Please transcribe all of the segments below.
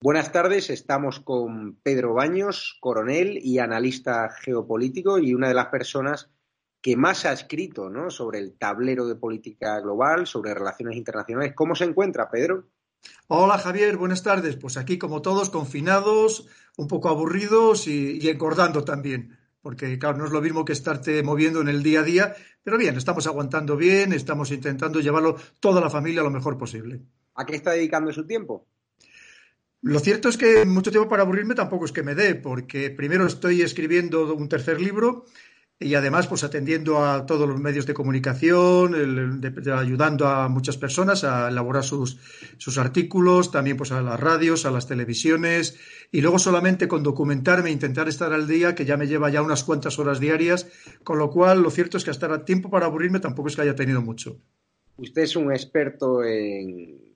Buenas tardes, estamos con Pedro Baños, coronel y analista geopolítico y una de las personas que más ha escrito ¿no? sobre el tablero de política global, sobre relaciones internacionales. ¿Cómo se encuentra, Pedro? Hola, Javier, buenas tardes. Pues aquí, como todos, confinados, un poco aburridos y, y engordando también porque claro, no es lo mismo que estarte moviendo en el día a día, pero bien, estamos aguantando bien, estamos intentando llevarlo toda la familia lo mejor posible. ¿A qué está dedicando su tiempo? Lo cierto es que mucho tiempo para aburrirme tampoco es que me dé, porque primero estoy escribiendo un tercer libro y además pues atendiendo a todos los medios de comunicación, ayudando a muchas personas a elaborar sus, sus, artículos, también pues a las radios, a las televisiones y luego solamente con documentarme e intentar estar al día, que ya me lleva ya unas cuantas horas diarias, con lo cual lo cierto es que hasta tiempo para aburrirme tampoco es que haya tenido mucho. Usted es un experto en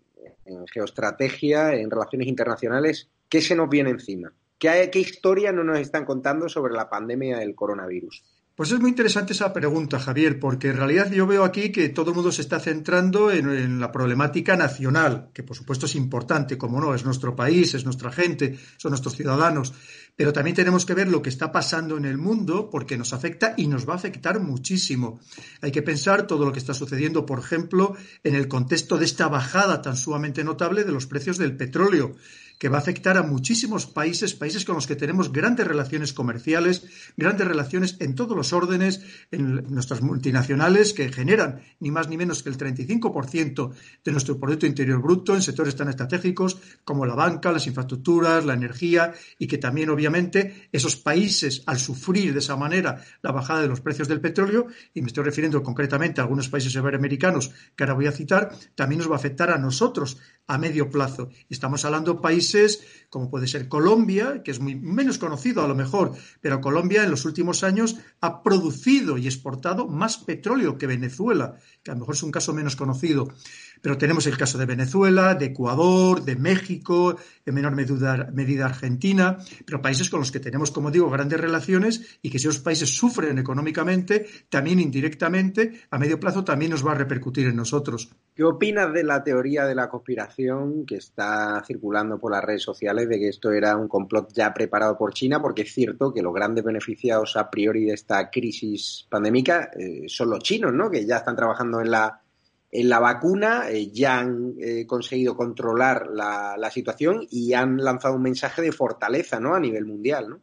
en geoestrategia, en relaciones internacionales, ¿qué se nos viene encima? ¿Qué, ¿Qué, historia no nos están contando sobre la pandemia del coronavirus? Pues es muy interesante esa pregunta, Javier, porque en realidad yo veo aquí que todo el mundo se está centrando en, en, la problemática nacional, que por supuesto es importante, como no, es nuestro país, es nuestra gente, son nuestros ciudadanos, pero también tenemos que ver lo que está pasando en el mundo porque nos afecta y nos va a afectar muchísimo. Hay que pensar todo lo que está sucediendo, por ejemplo, en el contexto de esta bajada tan sumamente notable de los precios del petróleo que va a afectar a muchísimos países, países con los que tenemos grandes relaciones comerciales, grandes relaciones en todos los órdenes, en nuestras multinacionales que generan ni más ni menos que el 35% de nuestro Producto Interior Bruto en sectores tan estratégicos como la banca, las infraestructuras, la energía y que también obviamente esos países al sufrir de esa manera la bajada de los precios del petróleo, y me estoy refiriendo concretamente a algunos países iberoamericanos que ahora voy a citar, también nos va a afectar a nosotros a medio plazo. Estamos hablando de países como puede ser Colombia, que es muy menos conocido a lo mejor, pero Colombia en los últimos años ha producido y exportado más petróleo que Venezuela, que a lo mejor es un caso menos conocido. Pero tenemos el caso de Venezuela, de Ecuador, de México, en menor medida, Argentina, pero países con los que tenemos, como digo, grandes relaciones y que si esos países sufren económicamente, también indirectamente, a medio plazo también nos va a repercutir en nosotros. ¿Qué opinas de la teoría de la conspiración que está circulando por las redes sociales de que esto era un complot ya preparado por China? Porque es cierto que los grandes beneficiados a priori de esta crisis pandémica eh, son los chinos, ¿no? Que ya están trabajando en la en la vacuna eh, ya han eh, conseguido controlar la, la, situación y han lanzado un mensaje de fortaleza ¿no? a nivel mundial. ¿no?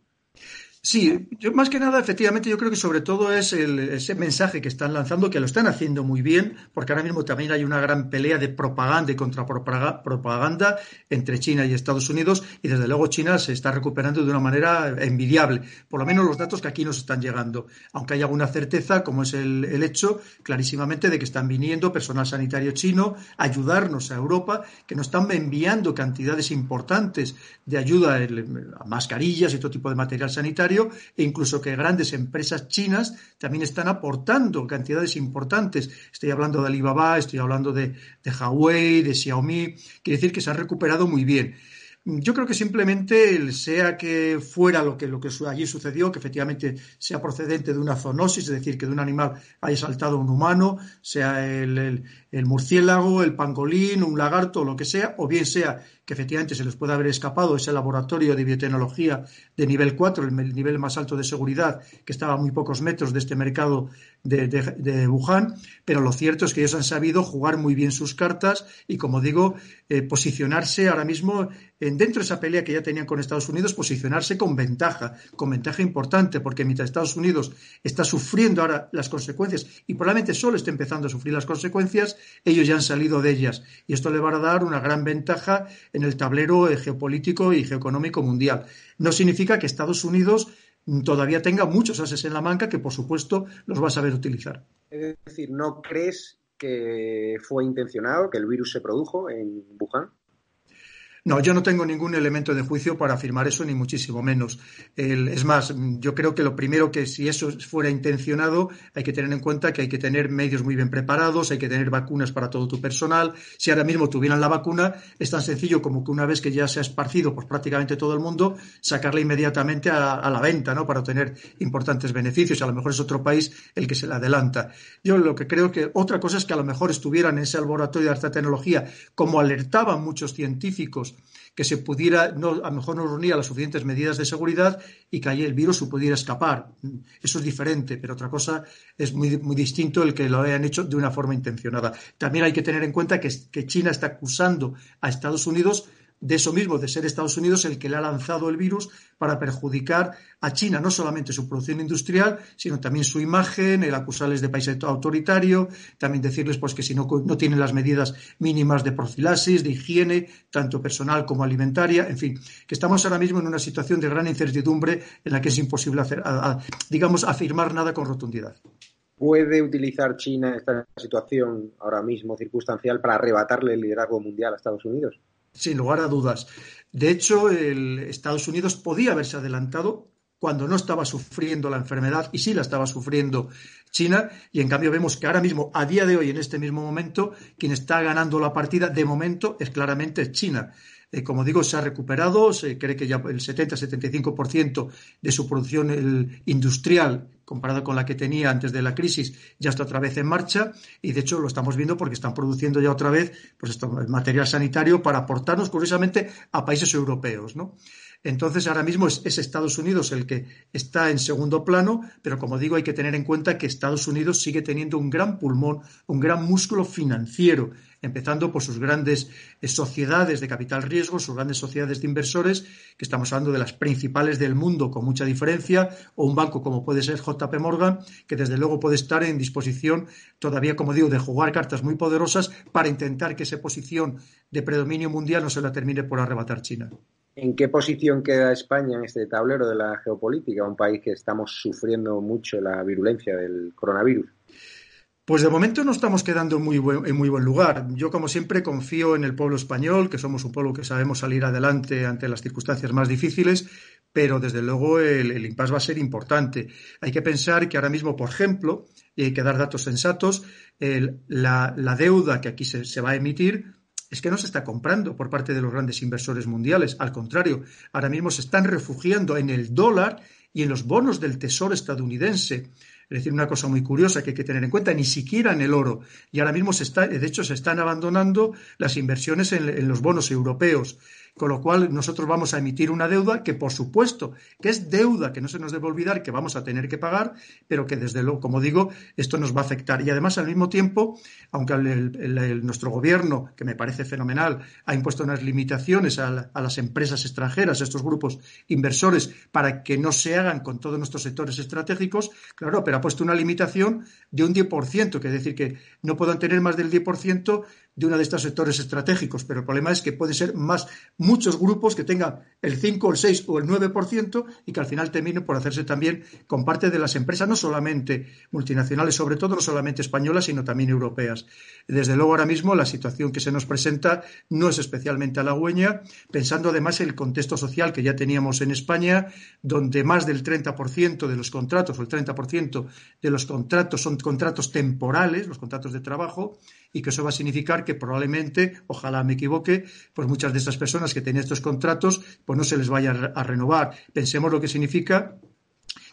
Sí, yo más que nada, efectivamente, yo creo que sobre todo es el, ese mensaje que están lanzando, que lo están haciendo muy bien, porque ahora mismo también hay una gran pelea de propaganda y contrapropaganda entre China y Estados Unidos, y desde luego China se está recuperando de una manera envidiable, por lo menos los datos que aquí nos están llegando, aunque hay alguna certeza, como es el, el hecho clarísimamente de que están viniendo personal sanitario chino a ayudarnos a Europa, que nos están enviando cantidades importantes de ayuda, a mascarillas y todo tipo de material sanitario e incluso que grandes empresas chinas también están aportando cantidades importantes. Estoy hablando de Alibaba, estoy hablando de, de Huawei, de Xiaomi. Quiere decir que se han recuperado muy bien. Yo creo que simplemente sea que fuera lo que, lo que allí sucedió, que efectivamente sea procedente de una zoonosis, es decir, que de un animal haya saltado un humano, sea el, murciélago, el pangolín, un lagarto, lo que sea, o bien sea que efectivamente se les pueda haber escapado ese laboratorio de biotecnología de nivel 4, el nivel más alto de seguridad, que estaba a muy pocos metros de este mercado de, Wuhan, pero lo cierto es que ellos han sabido jugar muy bien sus cartas y, como digo, eh, posicionarse ahora mismo en, dentro de esa pelea que ya tenían con Estados Unidos, posicionarse con ventaja, con ventaja importante, porque mientras Estados Unidos está sufriendo ahora las consecuencias y probablemente solo esté empezando a sufrir las consecuencias, ellos ya han salido de ellas y esto le va a dar una gran ventaja en el tablero eh, geopolítico y geoeconómico mundial. No significa que Estados Unidos todavía tenga muchos ases en la manca que, por supuesto, los va a saber utilizar. Es decir, ¿no crees que fue intencionado, que el virus se produjo en Wuhan? No, yo no tengo ningún elemento de juicio para afirmar eso, ni muchísimo menos. es más, yo creo que lo primero que si eso fuera intencionado, hay que tener en cuenta que hay que tener medios muy bien preparados, hay que tener vacunas para todo tu personal. Si ahora mismo tuvieran la vacuna, es tan sencillo como que una vez que ya se ha esparcido por prácticamente todo el mundo, sacarla inmediatamente a, la venta, ¿no? Para obtener importantes beneficios. A lo mejor es otro país el que se la adelanta. Yo lo que creo que otra cosa es que a lo mejor estuvieran en ese laboratorio de alta tecnología, como alertaban muchos científicos que se pudiera, no, a lo mejor no reunía las suficientes medidas de seguridad y que ahí el virus pudiera escapar. Eso es diferente, pero otra cosa es muy, muy distinto el que lo hayan hecho de una forma intencionada. También hay que tener en cuenta que China está acusando a Estados Unidos de eso mismo, de ser Estados Unidos el que le ha lanzado el virus para perjudicar a China, no solamente su producción industrial, sino también su imagen, el acusarles de país autoritario, también decirles pues que si no, no tienen las medidas mínimas de profilaxis, de higiene, tanto personal como alimentaria, en fin, que estamos ahora mismo en una situación de gran incertidumbre en la que es imposible hacer, digamos, afirmar nada con rotundidad. ¿Puede utilizar China esta situación ahora mismo circunstancial para arrebatarle el liderazgo mundial a Estados Unidos? Sin lugar a dudas. De hecho, el Estados Unidos podía haberse adelantado cuando no estaba sufriendo la enfermedad y sí la estaba sufriendo China y en cambio vemos que ahora mismo, a día de hoy, en este mismo momento, quien está ganando la partida de momento es claramente China. Eh, como digo, se ha recuperado, se cree que ya el 70-75% de su producción industrial comparada con la que tenía antes de la crisis, ya está otra vez en marcha y de hecho lo estamos viendo porque están produciendo ya otra vez pues material sanitario para aportarnos curiosamente a países europeos, ¿no? Entonces, ahora mismo es, Estados Unidos el que está en segundo plano, pero como digo, hay que tener en cuenta que Estados Unidos sigue teniendo un gran pulmón, un gran músculo financiero, empezando por sus grandes eh, sociedades de capital riesgo, sus grandes sociedades de inversores, que estamos hablando de las principales del mundo con mucha diferencia, o un banco como puede ser JP Morgan, que desde luego puede estar en disposición todavía, como digo, de jugar cartas muy poderosas para intentar que esa posición de predominio mundial no se la termine por arrebatar China. ¿En qué posición queda España en este tablero de la geopolítica, un país que estamos sufriendo mucho la virulencia del coronavirus? Pues de momento no estamos quedando en muy, buen, en muy buen lugar. Yo, como siempre, confío en el pueblo español, que somos un pueblo que sabemos salir adelante ante las circunstancias más difíciles, pero desde luego el, el impasse va a ser importante. Hay que pensar que ahora mismo, por ejemplo, y hay que dar datos sensatos, la, deuda que aquí se va a emitir es que no se está comprando por parte de los grandes inversores mundiales. Al contrario, ahora mismo se están refugiando en el dólar y en los bonos del Tesoro estadounidense. Es decir, una cosa muy curiosa que hay que tener en cuenta, ni siquiera en el oro. Y ahora mismo se está, de hecho, se están abandonando las inversiones en los bonos europeos. Con lo cual, nosotros vamos a emitir una deuda que, por supuesto, que es deuda que no se nos debe olvidar que vamos a tener que pagar, pero que, desde luego, como digo, esto nos va a afectar. Y además, al mismo tiempo, aunque nuestro gobierno, que me parece fenomenal, ha impuesto unas limitaciones a, las empresas extranjeras, a estos grupos inversores, para que no se hagan con todos nuestros sectores estratégicos, claro, pero ha puesto una limitación de un 10%, que es decir, que no puedan tener más del 10% de uno de estos sectores estratégicos, pero el problema es que pueden ser más muchos grupos que tengan el 5, el 6 o el 9% y que al final terminen por hacerse también con parte de las empresas, no solamente multinacionales, sobre todo no solamente españolas, sino también europeas. Desde luego, ahora mismo la situación que se nos presenta no es especialmente halagüeña, pensando además en el contexto social que ya teníamos en España, donde más del 30% de los contratos o el 30% de los contratos son contratos temporales, los contratos de trabajo, y que eso va a significar que probablemente, ojalá me equivoque, pues muchas de estas personas que tienen estos contratos, pues no se les vaya a renovar. Pensemos lo que significa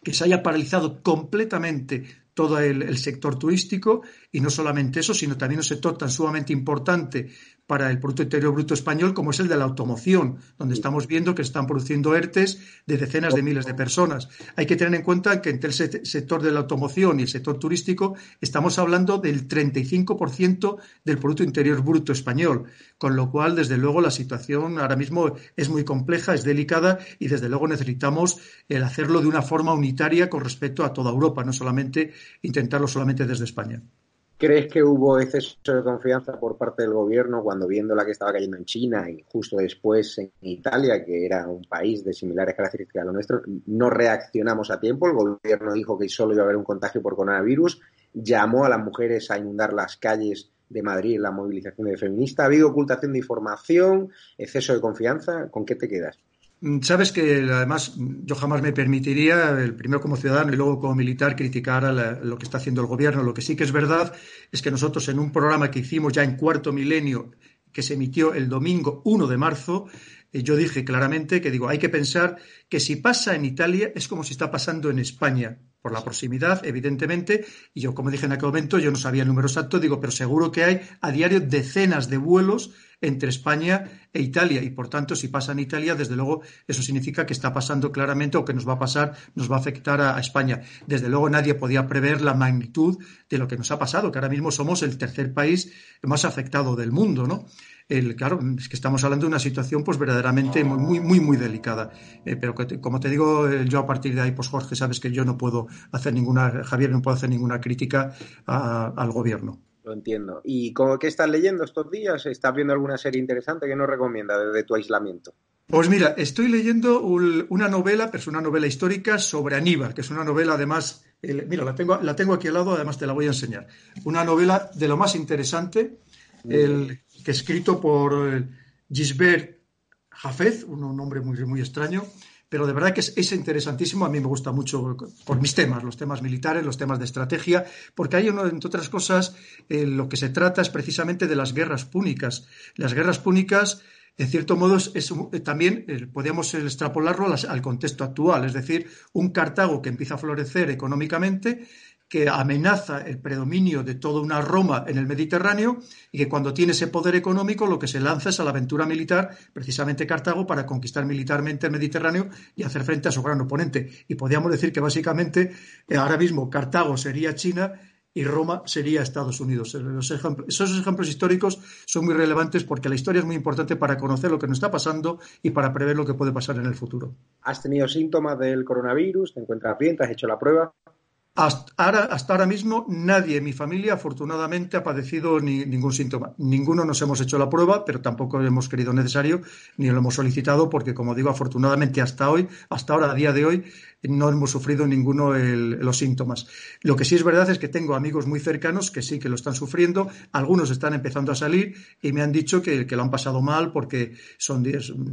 que se haya paralizado completamente todo el, sector turístico y no solamente eso, sino también un sector tan sumamente importante para el Producto Interior Bruto español como es el de la automoción, donde estamos viendo que están produciendo ERTES de decenas de miles de personas. Hay que tener en cuenta que entre el sector de la automoción y el sector turístico estamos hablando del 35% del Producto Interior Bruto español, con lo cual, desde luego, la situación ahora mismo es muy compleja, es delicada y, desde luego, necesitamos el hacerlo de una forma unitaria con respecto a toda Europa, no solamente intentarlo solamente desde España. ¿Crees que hubo exceso de confianza por parte del gobierno cuando viendo la que estaba cayendo en China y justo después en Italia, que era un país de similares características a lo nuestro, no reaccionamos a tiempo? El gobierno dijo que solo iba a haber un contagio por coronavirus, llamó a las mujeres a inundar las calles de Madrid la movilización de feminista. ¿Ha habido ocultación de información, exceso de confianza? ¿Con qué te quedas? Mm, sabes que además yo jamás me permitiría, el primero como ciudadano y luego como militar, criticar lo que está haciendo el gobierno. Lo que sí que es verdad es que nosotros en un programa que hicimos ya en cuarto milenio, que se emitió el domingo 1 de marzo, eh, yo dije claramente que digo, hay que pensar que si pasa en Italia es como si está pasando en España, por la proximidad, evidentemente, y yo, como dije en aquel momento, yo no sabía el número exacto, digo, pero seguro que hay a diario decenas de vuelos entre España e Italia y por tanto si pasa en Italia desde luego eso significa que está pasando claramente o que nos va a pasar nos va a afectar a, España desde luego nadie podía prever la magnitud de lo que nos ha pasado que ahora mismo somos el tercer país más afectado del mundo no el, claro, es que estamos hablando de una situación pues verdaderamente muy, muy, muy delicada. Eh, pero como te digo, eh, yo a partir de ahí, pues Jorge, sabes que yo no puedo hacer ninguna, Javier, no puedo hacer ninguna crítica al gobierno. Lo entiendo. ¿Y qué estás leyendo estos días? ¿Estás viendo alguna serie interesante que nos recomienda desde tu aislamiento? Pues mira, estoy leyendo una novela, pero es una novela histórica sobre Aníbal, que es una novela además, mira, la tengo, la tengo aquí al lado, además te la voy a enseñar. Una novela de lo más interesante, el, que escrito por eh, Gisbert Jafez, un nombre muy, muy extraño, pero de verdad que es, interesantísimo. A mí me gusta mucho por mis temas, los temas militares, los temas de estrategia, porque hay, entre otras cosas, eh, lo que se trata es precisamente de las guerras púnicas. Las guerras púnicas, en cierto modo, es, eh, también eh, podemos extrapolarlo al contexto actual, es decir, un Cartago que empieza a florecer económicamente que amenaza el predominio de toda una Roma en el Mediterráneo y que cuando tiene ese poder económico lo que se lanza es a la aventura militar, precisamente Cartago, para conquistar militarmente el Mediterráneo y hacer frente a su gran oponente. Y podríamos decir que básicamente eh, ahora mismo Cartago sería China y Roma sería Estados Unidos. esos ejemplos históricos son muy relevantes porque la historia es muy importante para conocer lo que nos está pasando y para prever lo que puede pasar en el futuro. ¿Has tenido síntomas del coronavirus? ¿Te encuentras bien? ¿Te has hecho la prueba? Hasta ahora, mismo nadie en mi familia afortunadamente ha padecido ningún síntoma. Ninguno nos hemos hecho la prueba, pero tampoco hemos querido necesario ni lo hemos solicitado porque, como digo, afortunadamente hasta hoy, hasta ahora, a día de hoy, no hemos sufrido ninguno de los síntomas. Lo que sí es verdad es que tengo amigos muy cercanos que sí que lo están sufriendo, algunos están empezando a salir y me han dicho que, lo han pasado mal porque son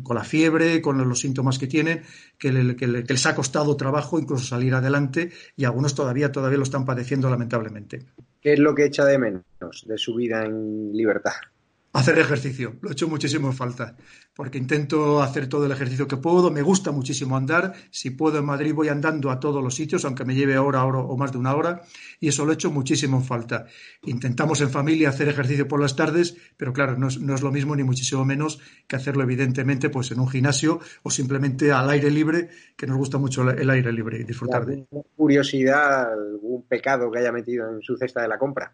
con la fiebre, con los síntomas que tienen, que, les ha costado trabajo incluso salir adelante y algunos todavía, todavía lo están padeciendo lamentablemente. ¿Qué es lo que echa de menos de su vida en libertad? Hacer ejercicio, lo he hecho muchísimo en falta porque intento hacer todo el ejercicio que puedo, me gusta muchísimo andar, si puedo en Madrid voy andando a todos los sitios, aunque me lleve hora, hora o más de una hora, y eso lo he hecho muchísimo en falta. Intentamos en familia hacer ejercicio por las tardes, pero claro, no es, lo mismo ni muchísimo menos que hacerlo evidentemente pues en un gimnasio o simplemente al aire libre, que nos gusta mucho el aire libre y disfrutar de él. ¿Curiosidad, algún pecado que haya metido en su cesta de la compra?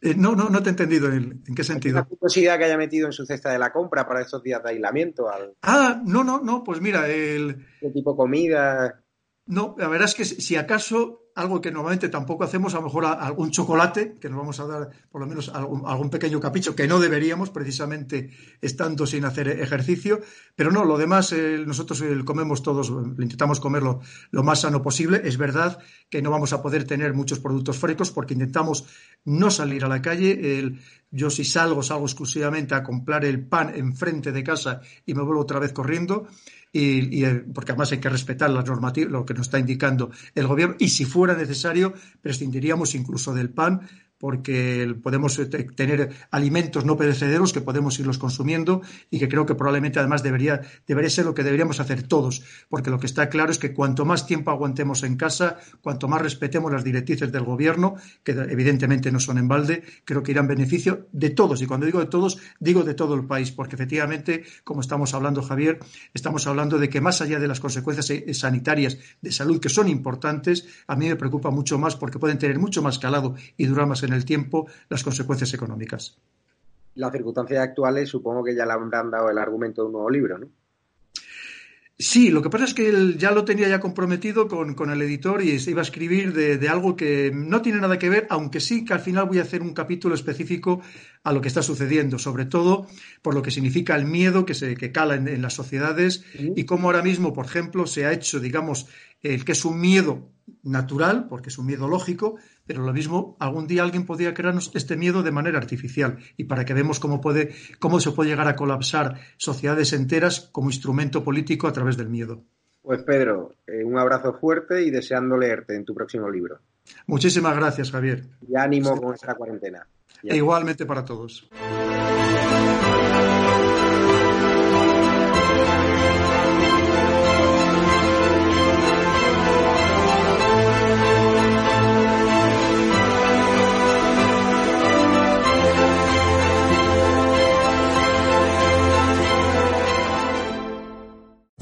Eh, no, no, no te he entendido. ¿En, qué sentido? ¿La curiosidad que haya metido en su cesta de la compra para estos días de aislamiento? Ah, no, no, no, pues mira, el... ¿Qué tipo de comida? No, la verdad es que si acaso algo que normalmente tampoco hacemos, a lo mejor algún chocolate, que nos vamos a dar por lo menos algún, pequeño capricho, que no deberíamos precisamente estando sin hacer ejercicio, pero no, lo demás eh, nosotros eh, comemos todos, intentamos comerlo lo más sano posible. Es verdad que no vamos a poder tener muchos productos frescos porque intentamos no salir a la calle. yo si salgo, salgo exclusivamente a comprar el pan enfrente de casa y me vuelvo otra vez corriendo y, eh, porque además hay que respetar las normativas, lo que nos está indicando el gobierno, y si fuera necesario, prescindiríamos incluso del pan porque podemos eh, tener alimentos no perecederos que podemos irlos consumiendo y que creo que probablemente además debería, debería ser lo que deberíamos hacer todos, porque lo que está claro es que cuanto más tiempo aguantemos en casa, cuanto más respetemos las directrices del gobierno, que evidentemente no son en balde, creo que irán beneficio de todos. Y cuando digo de todos, digo de todo el país, porque efectivamente, como estamos hablando, Javier, estamos hablando de que más allá de las consecuencias eh, sanitarias de salud que son importantes, a mí me preocupa mucho más porque pueden tener mucho más calado y durar más en el tiempo las consecuencias económicas. Las circunstancias actuales supongo que ya le habrán dado el argumento de un nuevo libro, ¿no? Sí, lo que pasa es que él ya lo tenía ya comprometido con, el editor y se iba a escribir de, algo que no tiene nada que ver, aunque sí que al final voy a hacer un capítulo específico a lo que está sucediendo, sobre todo por lo que significa el miedo que se que cala en, las sociedades y cómo ahora mismo, por ejemplo, se ha hecho, digamos, el que es un miedo natural, porque es un miedo lógico, pero lo mismo, algún día alguien podría crearnos este miedo de manera artificial y para que veamos cómo, puede, cómo se puede llegar a colapsar sociedades enteras como instrumento político a través del miedo. Pues Pedro, eh, un abrazo fuerte y deseando leerte en tu próximo libro. Muchísimas gracias, Javier. Y ánimo con esta cuarentena. E igualmente para todos.